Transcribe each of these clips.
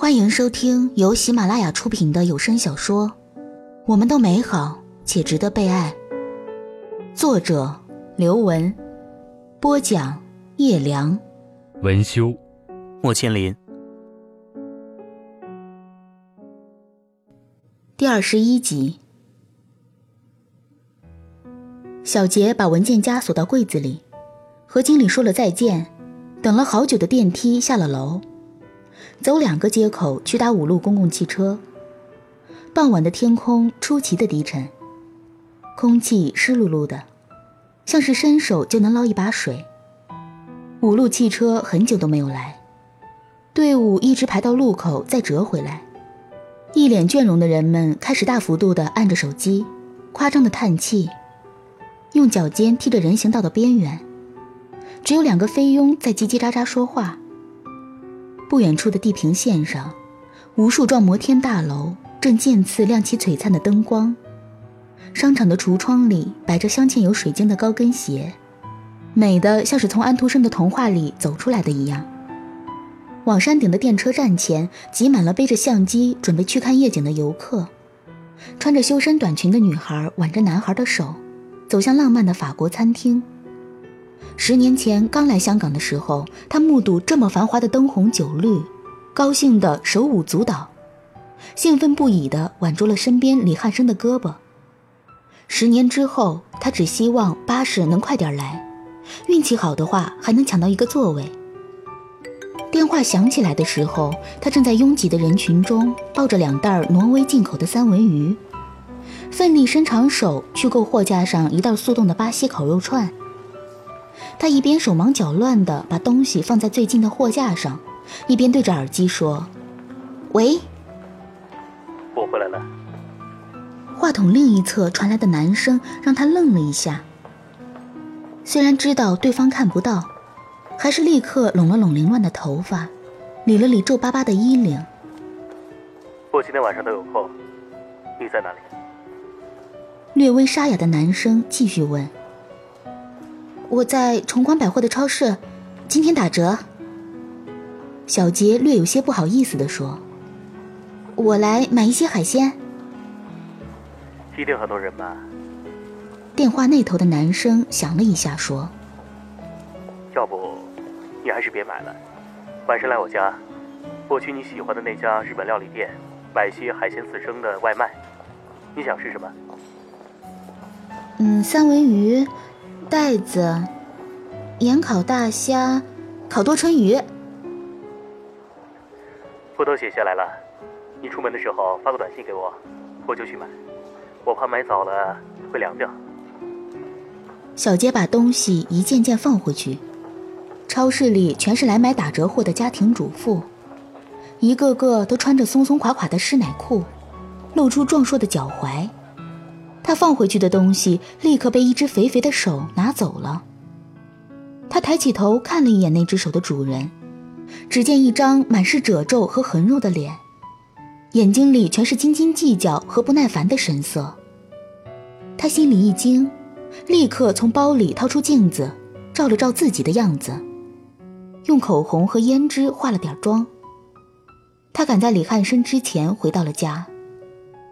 欢迎收听由喜马拉雅出品的有声小说《我们都美好且值得被爱》，作者刘文，播讲叶良，文修，莫千林。第二十一集，小杰把文件夹锁到柜子里，和经理说了再见，等了好久的电梯下了楼。走两个街口去搭五路公共汽车。傍晚的天空出奇的低沉，空气湿漉漉的，像是伸手就能捞一把水。五路汽车很久都没有来，队伍一直排到路口再折回来。一脸倦容的人们开始大幅度地按着手机，夸张的叹气，用脚尖踢着人行道的边缘。只有两个菲佣在叽叽喳喳说话。不远处的地平线上，无数幢摩天大楼正渐次亮起璀璨的灯光。商场的橱窗里摆着镶嵌有水晶的高跟鞋，美的像是从安徒生的童话里走出来的一样。往山顶的电车站前挤满了背着相机准备去看夜景的游客。穿着修身短裙的女孩挽着男孩的手，走向浪漫的法国餐厅。十年前刚来香港的时候，他目睹这么繁华的灯红酒绿，高兴的手舞足蹈，兴奋不已的挽住了身边李汉生的胳膊。十年之后，他只希望巴士能快点来，运气好的话还能抢到一个座位。电话响起来的时候，他正在拥挤的人群中抱着两袋挪威进口的三文鱼，奋力伸长手去够货架上一袋速冻的巴西烤肉串。他一边手忙脚乱地把东西放在最近的货架上，一边对着耳机说：“喂，我回来了。”话筒另一侧传来的男声让他愣了一下。虽然知道对方看不到，还是立刻拢了拢凌乱的头发，理了理皱巴巴的衣领。我今天晚上都有空，你在哪里？略微沙哑的男声继续问。我在崇光百货的超市，今天打折。小杰略有些不好意思的说：“我来买一些海鲜。”一定很多人吧？电话那头的男生想了一下说：“要不，你还是别买了。晚上来我家，我去你喜欢的那家日本料理店买些海鲜刺身的外卖。你想吃什么？嗯，三文鱼。”袋子，盐烤大虾，烤多春鱼，我都写下来了。你出门的时候发个短信给我，我就去买。我怕买早了会凉掉。小杰把东西一件件放回去。超市里全是来买打折货的家庭主妇，一个个都穿着松松垮垮的湿奶裤，露出壮硕的脚踝。他放回去的东西立刻被一只肥肥的手拿走了。他抬起头看了一眼那只手的主人，只见一张满是褶皱和横肉的脸，眼睛里全是斤斤计较和不耐烦的神色。他心里一惊，立刻从包里掏出镜子，照了照自己的样子，用口红和胭脂化了点妆。他赶在李汉生之前回到了家。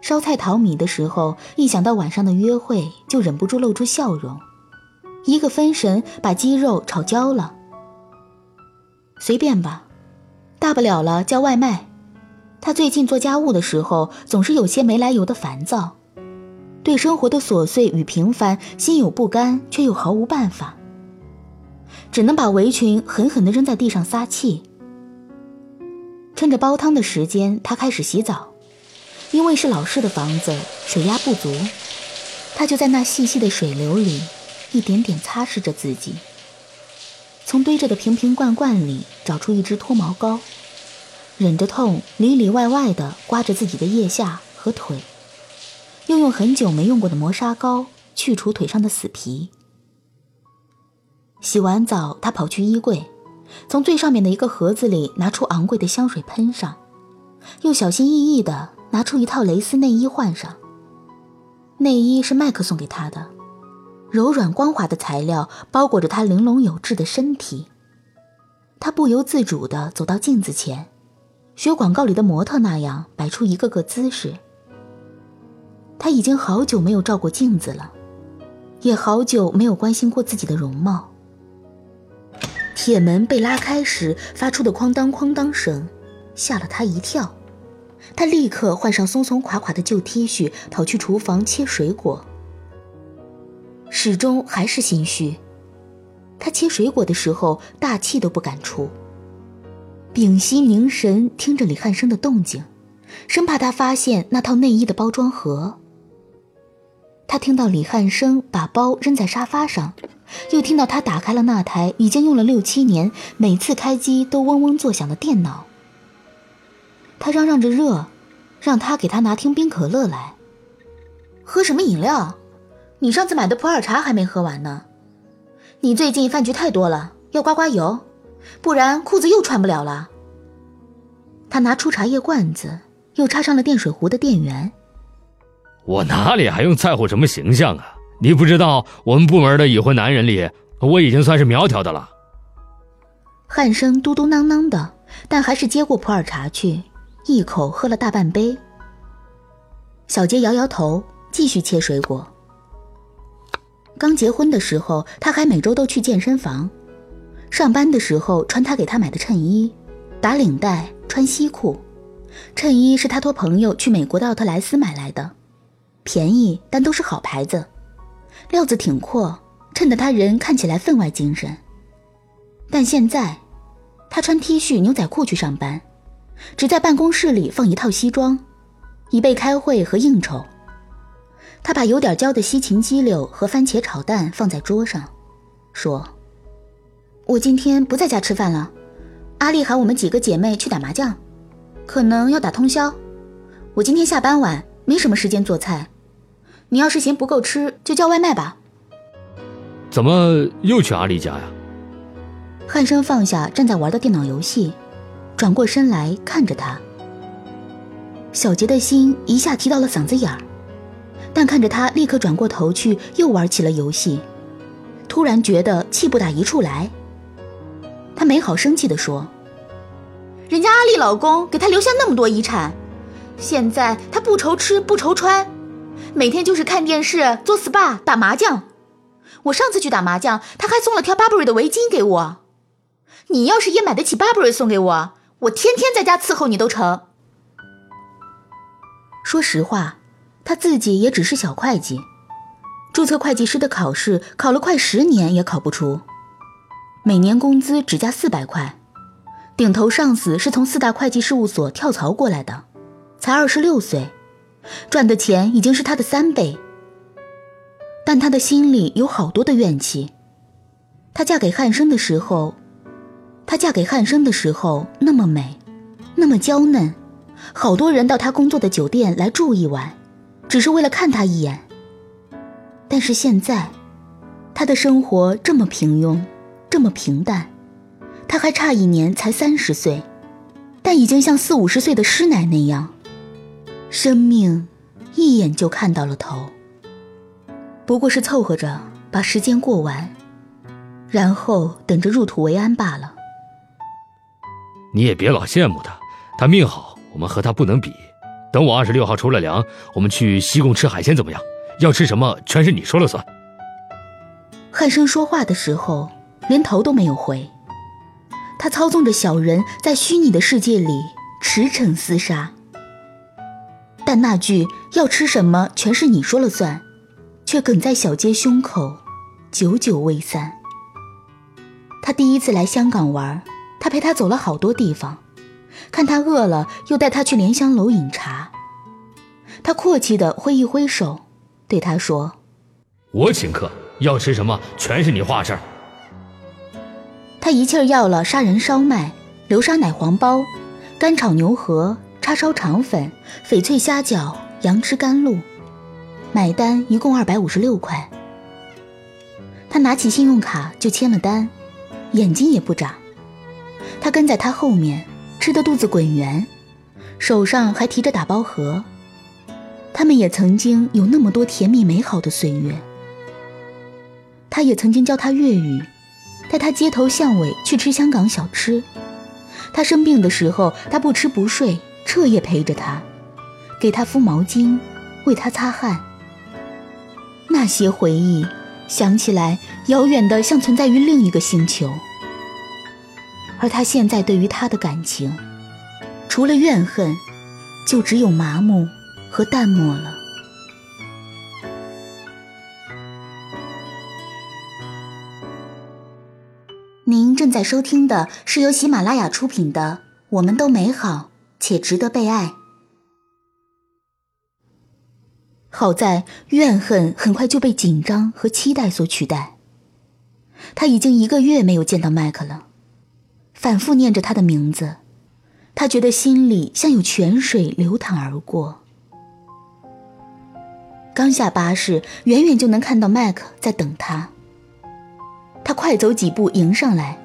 烧菜淘米的时候，一想到晚上的约会，就忍不住露出笑容。一个分神，把鸡肉炒焦了。随便吧，大不了了叫外卖。他最近做家务的时候，总是有些没来由的烦躁，对生活的琐碎与平凡心有不甘，却又毫无办法，只能把围裙狠狠地扔在地上撒气。趁着煲汤的时间，他开始洗澡。因为是老式的房子，水压不足，他就在那细细的水流里，一点点擦拭着自己。从堆着的瓶瓶罐罐里找出一支脱毛膏，忍着痛，里里外外的刮着自己的腋下和腿，又用很久没用过的磨砂膏去除腿上的死皮。洗完澡，他跑去衣柜，从最上面的一个盒子里拿出昂贵的香水喷上，又小心翼翼的。拿出一套蕾丝内衣换上。内衣是麦克送给他的，柔软光滑的材料包裹着他玲珑有致的身体。他不由自主地走到镜子前，学广告里的模特那样摆出一个个姿势。他已经好久没有照过镜子了，也好久没有关心过自己的容貌。铁门被拉开时发出的哐当哐当声，吓了他一跳。他立刻换上松松垮垮的旧 T 恤，跑去厨房切水果。始终还是心虚。他切水果的时候，大气都不敢出，屏息凝神听着李汉生的动静，生怕他发现那套内衣的包装盒。他听到李汉生把包扔在沙发上，又听到他打开了那台已经用了六七年、每次开机都嗡嗡作响的电脑。他嚷嚷着热，让他给他拿听冰可乐来。喝什么饮料？你上次买的普洱茶还没喝完呢。你最近饭局太多了，要刮刮油，不然裤子又穿不了了。他拿出茶叶罐子，又插上了电水壶的电源。我哪里还用在乎什么形象啊？你不知道，我们部门的已婚男人里，我已经算是苗条的了。汉生嘟嘟囔囔的，但还是接过普洱茶去，一口喝了大半杯。小杰摇摇头，继续切水果。刚结婚的时候，他还每周都去健身房；上班的时候穿他给他买的衬衣，打领带，穿西裤。衬衣是他托朋友去美国的奥特莱斯买来的，便宜但都是好牌子，料子挺阔，衬得他人看起来分外精神。但现在，他穿 T 恤牛仔裤去上班，只在办公室里放一套西装，以备开会和应酬。他把有点焦的西芹鸡柳和番茄炒蛋放在桌上，说：“我今天不在家吃饭了，阿丽喊我们几个姐妹去打麻将，可能要打通宵。我今天下班晚，没什么时间做菜。你要是嫌不够吃，就叫外卖吧。”怎么又去阿丽家呀？汉生放下正在玩的电脑游戏，转过身来看着他。小杰的心一下提到了嗓子眼儿。但看着他立刻转过头去，又玩起了游戏，突然觉得气不打一处来。他没好生气地说：“人家阿丽老公给他留下那么多遗产，现在他不愁吃不愁穿，每天就是看电视、做 SPA、打麻将。我上次去打麻将，他还送了条 Burberry 的围巾给我。你要是也买得起 Burberry 送给我，我天天在家伺候你都成。”说实话。他自己也只是小会计，注册会计师的考试考了快十年也考不出，每年工资只加四百块，顶头上司是从四大会计事务所跳槽过来的，才二十六岁，赚的钱已经是他的三倍。但他的心里有好多的怨气。她嫁给汉生的时候，她嫁给汉生的时候那么美，那么娇嫩，好多人到她工作的酒店来住一晚。只是为了看他一眼。但是现在，他的生活这么平庸，这么平淡，他还差一年才三十岁，但已经像四五十岁的师奶那样，生命一眼就看到了头。不过是凑合着把时间过完，然后等着入土为安罢了。你也别老羡慕他，他命好，我们和他不能比。等我二十六号出了粮，我们去西贡吃海鲜怎么样？要吃什么全是你说了算。汉生说话的时候连头都没有回，他操纵着小人在虚拟的世界里驰骋厮杀。但那句“要吃什么全是你说了算”，却梗在小街胸口，久久未散。他第一次来香港玩，他陪他走了好多地方。看他饿了，又带他去莲香楼饮茶。他阔气的挥一挥手，对他说：“我请客，要吃什么全是你话事儿。”他一气儿要了杀人烧麦、流沙奶黄包、干炒牛河、叉烧肠粉、翡翠虾饺、杨枝甘露，买单一共二百五十六块。他拿起信用卡就签了单，眼睛也不眨。他跟在他后面。吃的肚子滚圆，手上还提着打包盒。他们也曾经有那么多甜蜜美好的岁月。他也曾经教他粤语，带他街头巷尾去吃香港小吃。他生病的时候，他不吃不睡，彻夜陪着他，给他敷毛巾，为他擦汗。那些回忆想起来，遥远的像存在于另一个星球。而他现在对于他的感情，除了怨恨，就只有麻木和淡漠了。您正在收听的是由喜马拉雅出品的《我们都美好且值得被爱》。好在怨恨很快就被紧张和期待所取代。他已经一个月没有见到麦克了，反复念着他的名字，他觉得心里像有泉水流淌而过。刚下巴士，远远就能看到麦克在等他。他快走几步迎上来，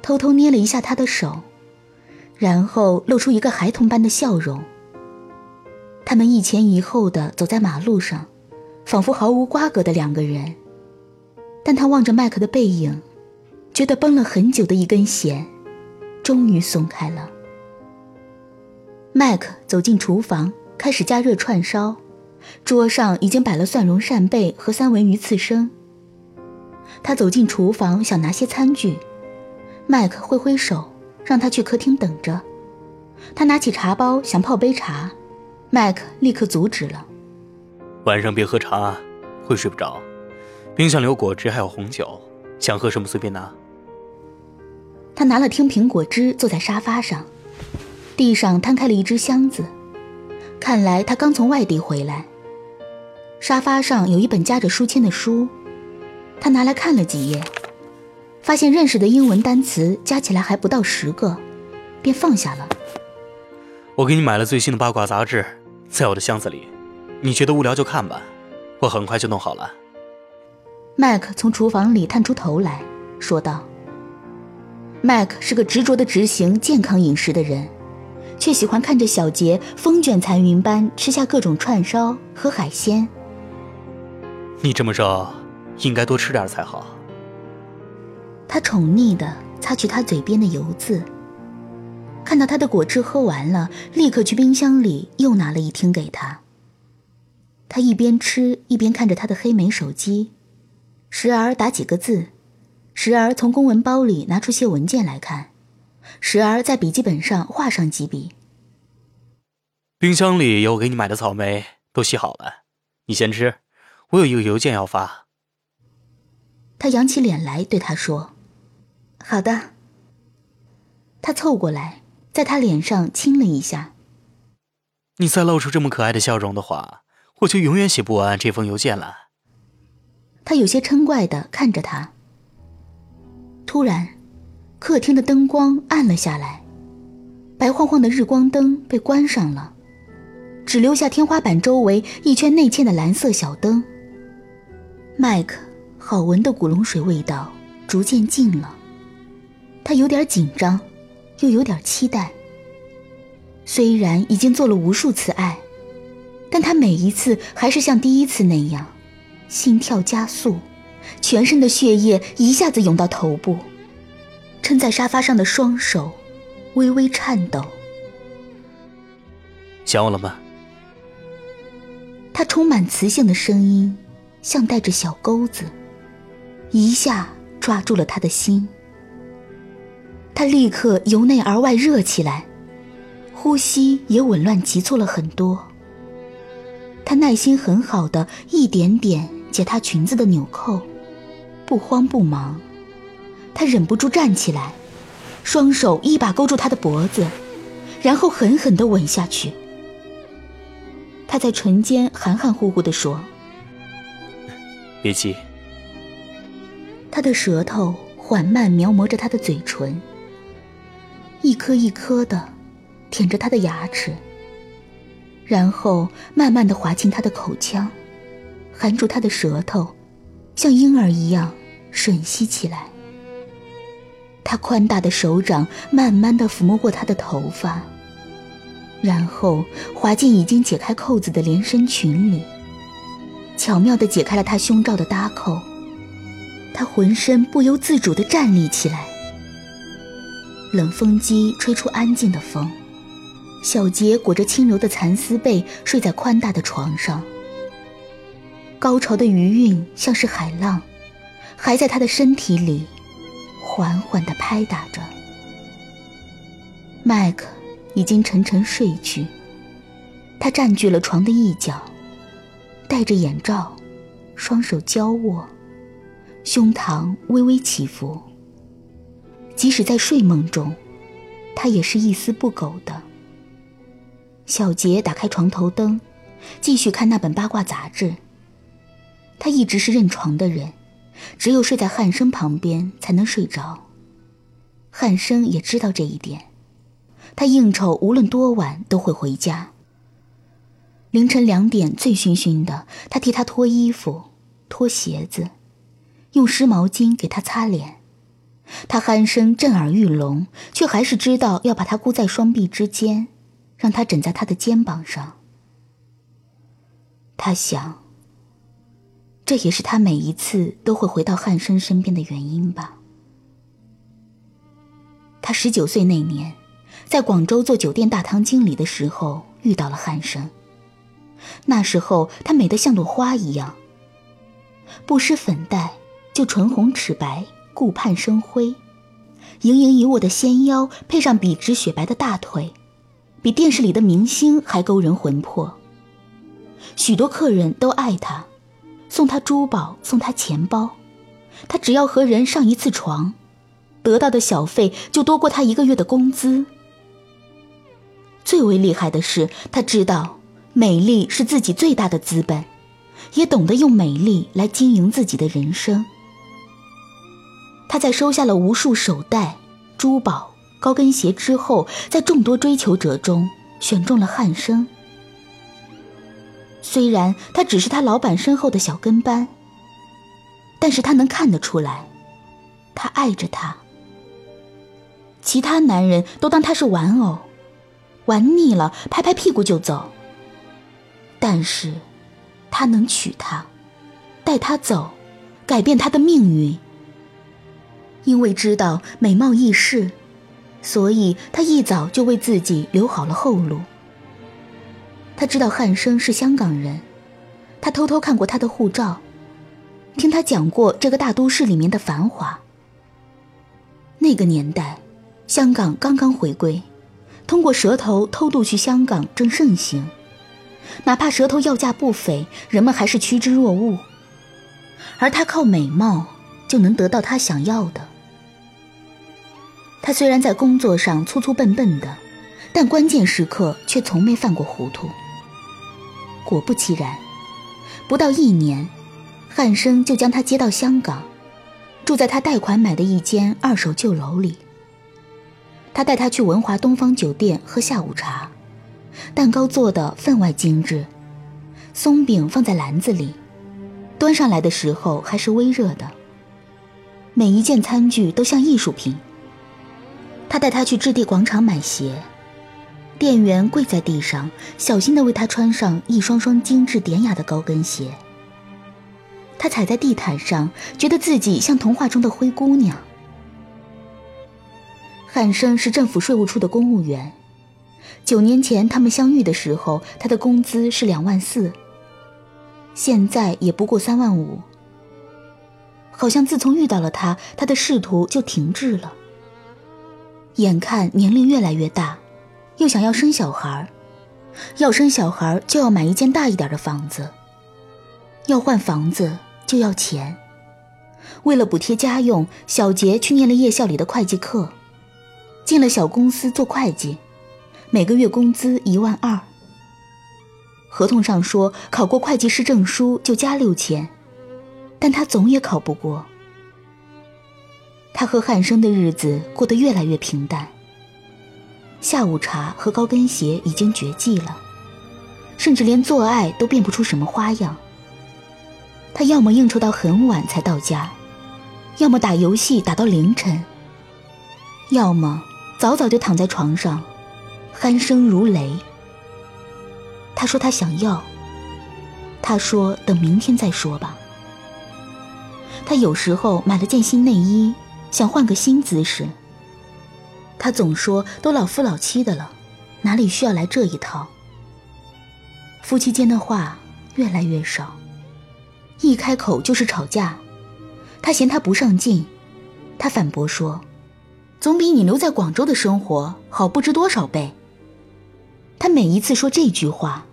偷偷捏了一下他的手，然后露出一个孩童般的笑容。他们一前一后的走在马路上，仿佛毫无瓜葛的两个人。但他望着麦克的背影，觉得绷了很久的一根弦，终于松开了。麦克走进厨房，开始加热串烧，桌上已经摆了蒜蓉扇贝和三文鱼刺身。他走进厨房，想拿些餐具，麦克挥挥手，让他去客厅等着。他拿起茶包，想泡杯茶，麦克立刻阻止了。晚上别喝茶，会睡不着。冰箱里有果汁，还有红酒，想喝什么随便拿。他拿了听苹果汁，坐在沙发上，地上摊开了一只箱子，看来他刚从外地回来。沙发上有一本夹着书签的书。他拿来看了几页，发现认识的英文单词加起来还不到十个，便放下了。我给你买了最新的八卦杂志，在我的箱子里。你觉得无聊就看吧，我很快就弄好了。麦克从厨房里探出头来说道：“麦克是个执着的执行健康饮食的人，却喜欢看着小杰风卷残云般吃下各种串烧和海鲜。你这么瘦。”应该多吃点才好。他宠溺的擦去他嘴边的油渍，看到他的果汁喝完了，立刻去冰箱里又拿了一听给他。他一边吃一边看着他的黑莓手机，时而打几个字，时而从公文包里拿出些文件来看，时而在笔记本上画上几笔。冰箱里有我给你买的草莓，都洗好了，你先吃。我有一个邮件要发。他扬起脸来对他说：“好的。”他凑过来，在他脸上亲了一下。“你再露出这么可爱的笑容的话，我就永远写不完这封邮件了。”他有些嗔怪的看着他。突然，客厅的灯光暗了下来，白晃晃的日光灯被关上了，只留下天花板周围一圈内嵌的蓝色小灯。麦克。好闻的古龙水味道逐渐近了，他有点紧张，又有点期待。虽然已经做了无数次爱，但他每一次还是像第一次那样，心跳加速，全身的血液一下子涌到头部，撑在沙发上的双手微微颤抖。想我了吗？他充满磁性的声音，像带着小钩子。一下抓住了他的心，他立刻由内而外热起来，呼吸也紊乱急促了很多。他耐心很好的一点点解她裙子的纽扣，不慌不忙。他忍不住站起来，双手一把勾住他的脖子，然后狠狠的吻下去。他在唇间含含糊糊的说：“别急。”他的舌头缓慢描摹着他的嘴唇，一颗一颗的舔着他的牙齿，然后慢慢的滑进他的口腔，含住他的舌头，像婴儿一样吮吸起来。他宽大的手掌慢慢的抚摸过他的头发，然后滑进已经解开扣子的连身裙里，巧妙的解开了他胸罩的搭扣。他浑身不由自主地站立起来，冷风机吹出安静的风，小杰裹着轻柔的蚕丝被睡在宽大的床上。高潮的余韵像是海浪，还在他的身体里缓缓地拍打着。麦克已经沉沉睡去，他占据了床的一角，戴着眼罩，双手交握，胸膛微微起伏。即使在睡梦中，他也是一丝不苟的。小杰打开床头灯，继续看那本八卦杂志。他一直是认床的人，只有睡在汉生旁边才能睡着。汉生也知道这一点，他应酬无论多晚都会回家。凌晨两点，醉醺醺的，他替他脱衣服、脱鞋子，用湿毛巾给他擦脸。他鼾声震耳欲聋，却还是知道要把他箍在双臂之间，让他枕在他的肩膀上。他想，这也是他每一次都会回到汉生身边的原因吧。他十九岁那年，在广州做酒店大堂经理的时候遇到了汉生。那时候他美得像朵花一样，不施粉黛，就唇红齿白。顾盼生辉，盈盈一握的纤腰配上笔直雪白的大腿，比电视里的明星还勾人魂魄。许多客人都爱他，送他珠宝，送他钱包。他只要和人上一次床，得到的小费就多过他一个月的工资。最为厉害的是，他知道美丽是自己最大的资本，也懂得用美丽来经营自己的人生。他在收下了无数手袋、珠宝、高跟鞋之后，在众多追求者中选中了汉生。虽然他只是他老板身后的小跟班，但是他能看得出来，他爱着他。其他男人都当他是玩偶，玩腻了拍拍屁股就走。但是，他能娶她，带她走，改变她的命运。因为知道美貌易逝，所以他一早就为自己留好了后路。他知道汉生是香港人，他偷偷看过他的护照，听他讲过这个大都市里面的繁华。那个年代，香港刚刚回归，通过蛇头偷渡去香港正盛行，哪怕蛇头要价不菲，人们还是趋之若鹜。而他靠美貌就能得到他想要的。他虽然在工作上粗粗笨笨的，但关键时刻却从没犯过糊涂。果不其然，不到一年，汉生就将他接到香港，住在他贷款买的一间二手旧楼里。他带他去文华东方酒店喝下午茶，蛋糕做的分外精致，松饼放在篮子里，端上来的时候还是微热的。每一件餐具都像艺术品。他带他去置地广场买鞋，店员跪在地上，小心地为他穿上一双双精致典雅的高跟鞋。他踩在地毯上，觉得自己像童话中的灰姑娘。汉生是政府税务处的公务员，九年前他们相遇的时候，他的工资是两万四，现在也不过三万五。好像自从遇到了他，他的仕途就停滞了。眼看年龄越来越大，又想要生小孩要生小孩就要买一间大一点的房子，要换房子就要钱。为了补贴家用，小杰去念了夜校里的会计课，进了小公司做会计，每个月工资一万二。合同上说考过会计师证书就加六千，但他总也考不过。他和汉生的日子过得越来越平淡。下午茶和高跟鞋已经绝迹了，甚至连做爱都变不出什么花样。他要么应酬到很晚才到家，要么打游戏打到凌晨，要么早早就躺在床上，鼾声如雷。他说他想要，他说等明天再说吧。他有时候买了件新内衣。想换个新姿势，他总说都老夫老妻的了，哪里需要来这一套？夫妻间的话越来越少，一开口就是吵架。他嫌他不上进，他反驳说：“总比你留在广州的生活好不知多少倍。”他每一次说这句话，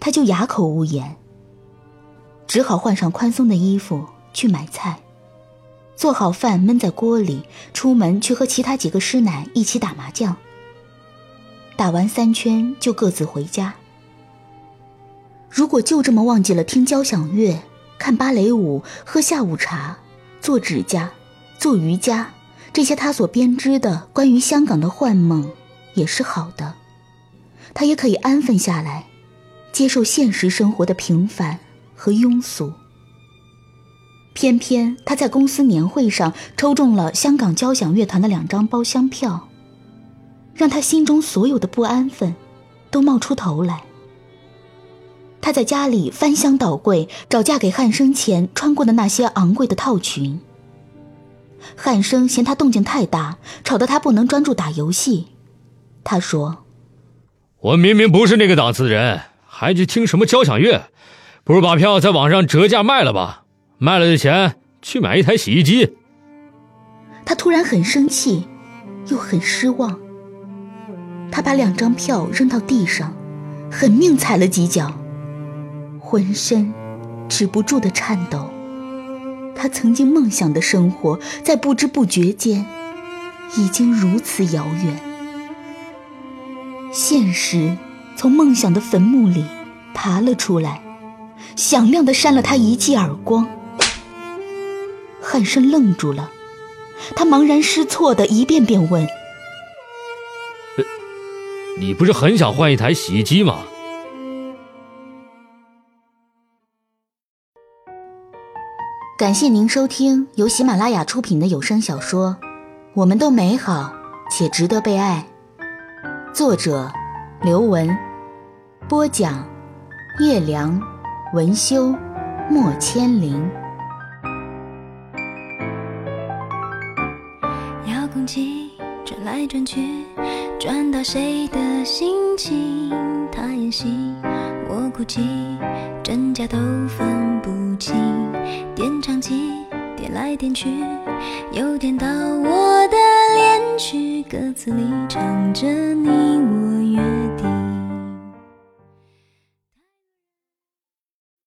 他就哑口无言，只好换上宽松的衣服去买菜。做好饭焖在锅里，出门去和其他几个师奶一起打麻将。打完三圈就各自回家。如果就这么忘记了听交响乐、看芭蕾舞、喝下午茶、做指甲、做瑜伽，这些他所编织的关于香港的幻梦，也是好的。他也可以安分下来，接受现实生活的平凡和庸俗。偏偏他在公司年会上抽中了香港交响乐团的两张包厢票，让他心中所有的不安分都冒出头来。他在家里翻箱倒柜找嫁给汉生前穿过的那些昂贵的套裙。汉生嫌他动静太大，吵得他不能专注打游戏。他说：“我明明不是那个档次的人，还去听什么交响乐？不如把票在网上折价卖了吧。”卖了的钱去买一台洗衣机。他突然很生气，又很失望。他把两张票扔到地上，狠命踩了几脚，浑身止不住的颤抖。他曾经梦想的生活，在不知不觉间已经如此遥远。现实从梦想的坟墓里爬了出来，响亮的扇了他一记耳光。汉生愣住了，他茫然失措的一遍遍问：“你不是很想换一台洗衣机吗？”感谢您收听由喜马拉雅出品的有声小说《我们都美好且值得被爱》，作者刘文，播讲叶良，文修，莫千灵。转去，转到谁的心情？他演戏，我哭泣，真假都分不清。点唱机点来点去，又点到我的恋曲，歌词里唱着你我。